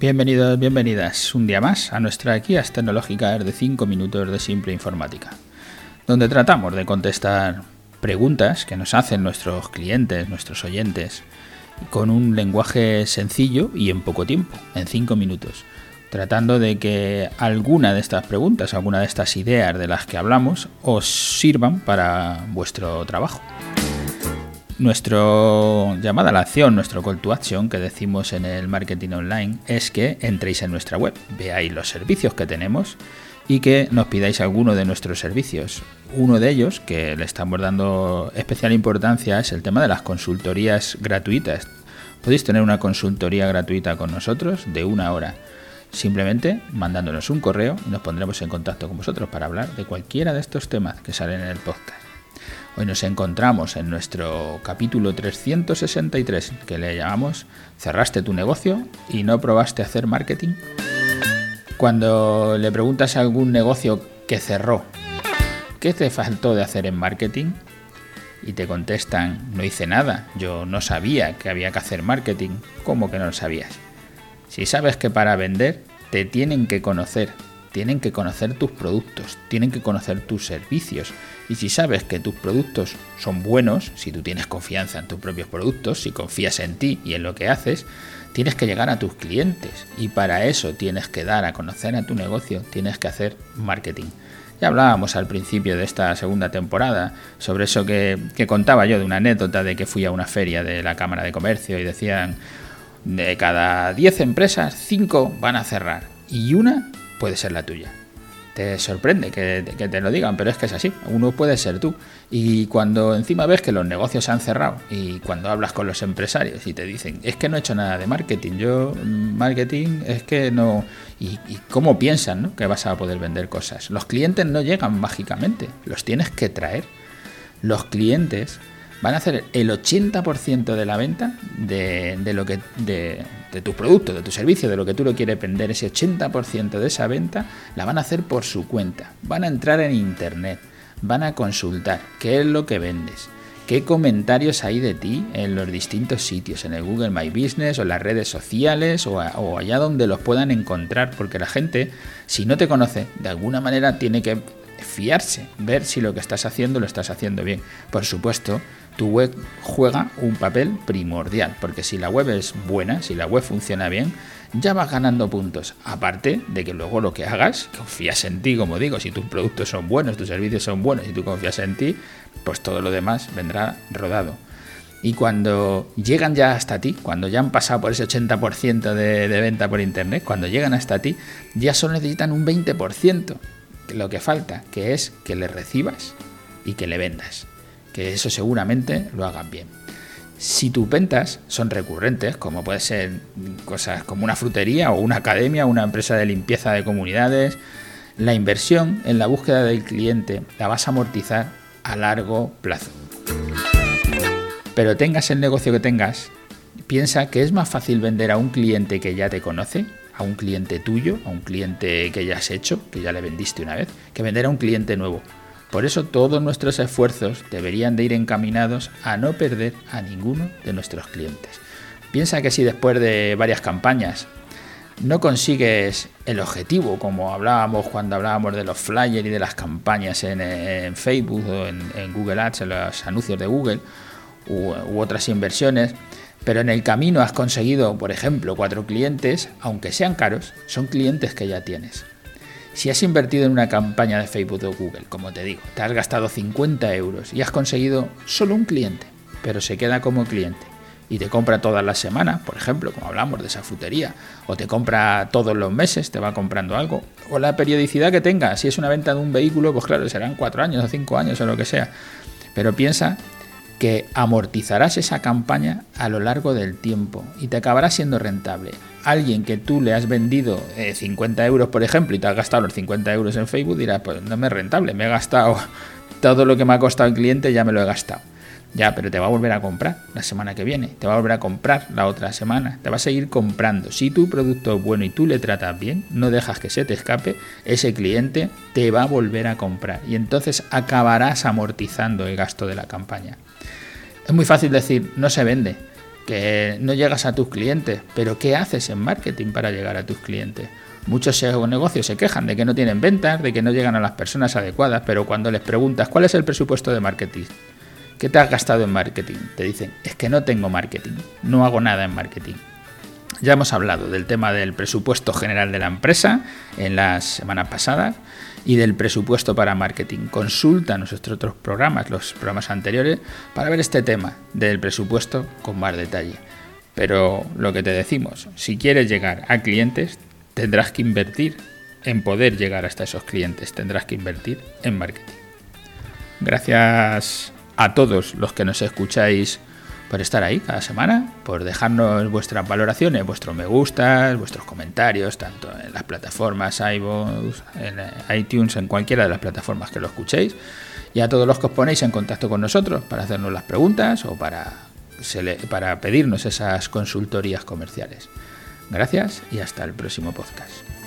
Bienvenidos, bienvenidas un día más a nuestra guías tecnológicas de 5 minutos de simple informática, donde tratamos de contestar preguntas que nos hacen nuestros clientes, nuestros oyentes, con un lenguaje sencillo y en poco tiempo, en 5 minutos, tratando de que alguna de estas preguntas, alguna de estas ideas de las que hablamos, os sirvan para vuestro trabajo. Nuestro llamada a la acción, nuestro call to action que decimos en el marketing online es que entréis en nuestra web, veáis los servicios que tenemos y que nos pidáis alguno de nuestros servicios. Uno de ellos, que le estamos dando especial importancia, es el tema de las consultorías gratuitas. Podéis tener una consultoría gratuita con nosotros de una hora, simplemente mandándonos un correo y nos pondremos en contacto con vosotros para hablar de cualquiera de estos temas que salen en el podcast. Hoy nos encontramos en nuestro capítulo 363 que le llamamos ¿Cerraste tu negocio y no probaste hacer marketing? Cuando le preguntas a algún negocio que cerró, ¿qué te faltó de hacer en marketing? Y te contestan, no hice nada, yo no sabía que había que hacer marketing. ¿Cómo que no lo sabías? Si sabes que para vender te tienen que conocer, tienen que conocer tus productos, tienen que conocer tus servicios. Y si sabes que tus productos son buenos, si tú tienes confianza en tus propios productos, si confías en ti y en lo que haces, tienes que llegar a tus clientes. Y para eso tienes que dar a conocer a tu negocio, tienes que hacer marketing. Ya hablábamos al principio de esta segunda temporada sobre eso que, contaba yo de una anécdota de que fui a una feria de la Cámara de Comercio y decían de cada 10 empresas, 5 van a cerrar y una puede ser la tuya. Te sorprende que, te lo digan, pero es que es así. Uno puede ser tú. Y cuando encima ves que los negocios se han cerrado y cuando hablas con los empresarios y te dicen, es que no he hecho nada de marketing, yo mm, marketing es que no... ¿Y, cómo piensan ¿no? que vas a poder vender cosas? Los clientes no llegan mágicamente, los tienes que traer. Los clientes van a hacer el 80% de la venta de, de lo que de, de tu producto, de tu servicio, de lo que tú lo quieres vender, ese 80% de esa venta la van a hacer por su cuenta. Van a entrar en internet, van a consultar qué es lo que vendes, qué comentarios hay de ti en los distintos sitios, en el Google My Business o en las redes sociales o, o allá donde los puedan encontrar, porque la gente, si no te conoce, de alguna manera tiene que fiarse, ver si lo que estás haciendo lo estás haciendo bien. Por supuesto, tu web juega un papel primordial, porque si la web es buena, si la web funciona bien, ya vas ganando puntos. Aparte de que luego lo que hagas, confías en ti, como digo, si tus productos son buenos, tus servicios son buenos y tú confías en ti, pues todo lo demás vendrá rodado. Y cuando llegan ya hasta ti, cuando ya han pasado por ese 80% de, de, venta por internet, cuando llegan hasta ti, ya solo necesitan un 20%. Lo que falta, que es que le recibas y que le vendas que eso seguramente lo hagan bien. Si tus ventas son recurrentes, como puede ser cosas como una frutería o una academia o una empresa de limpieza de comunidades, la inversión en la búsqueda del cliente la vas a amortizar a largo plazo. Pero tengas el negocio que tengas, piensa que es más fácil vender a un cliente que ya te conoce, a un cliente tuyo, a un cliente que ya has hecho, que ya le vendiste una vez, que vender a un cliente nuevo. Por eso todos nuestros esfuerzos deberían de ir encaminados a no perder a ninguno de nuestros clientes. Piensa que si después de varias campañas no consigues el objetivo, como hablábamos cuando hablábamos de los flyers y de las campañas en, Facebook o en, Google Ads, en los anuncios de Google u, u otras inversiones, pero en el camino has conseguido, por ejemplo, cuatro clientes, aunque sean caros, son clientes que ya tienes. Si has invertido en una campaña de Facebook o Google, como te digo, te has gastado 50 euros y has conseguido solo un cliente, pero se queda como cliente y te compra todas las semanas, por ejemplo, como hablamos de esa frutería, o te compra todos los meses, te va comprando algo, o la periodicidad que tenga, si es una venta de un vehículo, pues claro, serán cuatro años o cinco años o lo que sea, pero piensa que amortizarás esa campaña a lo largo del tiempo y te acabará siendo rentable. Alguien que tú le has vendido 50 eh, euros, por ejemplo, y te has gastado los 50 euros en Facebook, dirá, pues no me es rentable, me he gastado todo lo que me ha costado el cliente, ya me lo he gastado. Ya, pero te va a volver a comprar la semana que viene, te va a volver a comprar la otra semana, te va a seguir comprando. Si tu producto es bueno y tú le tratas bien, no dejas que se te escape, ese cliente te va a volver a comprar y entonces acabarás amortizando el gasto de la campaña. Es muy fácil decir, no se vende, que no llegas a tus clientes, pero ¿qué haces en marketing para llegar a tus clientes? Muchos negocios se quejan de que no tienen ventas, de que no llegan a las personas adecuadas, pero cuando les preguntas cuál es el presupuesto de marketing, ¿qué te has gastado en marketing? Te dicen, es que no tengo marketing, no hago nada en marketing. Ya hemos hablado del tema del presupuesto general de la empresa en las semanas pasadas y del presupuesto para marketing. Consulta nuestros otros programas, los programas anteriores, para ver este tema del presupuesto con más detalle. Pero lo que te decimos, si quieres llegar a clientes, tendrás que invertir en poder llegar hasta esos clientes, tendrás que invertir en marketing. Gracias a todos los que nos escucháis por estar ahí cada semana, por dejarnos vuestras valoraciones, vuestros me gustas, vuestros comentarios, tanto en las plataformas iVoox, en eh, iTunes, en cualquiera de las plataformas que lo escuchéis, y a todos los que os ponéis en contacto con nosotros para hacernos las preguntas o para, para pedirnos esas consultorías comerciales. Gracias y hasta el próximo podcast.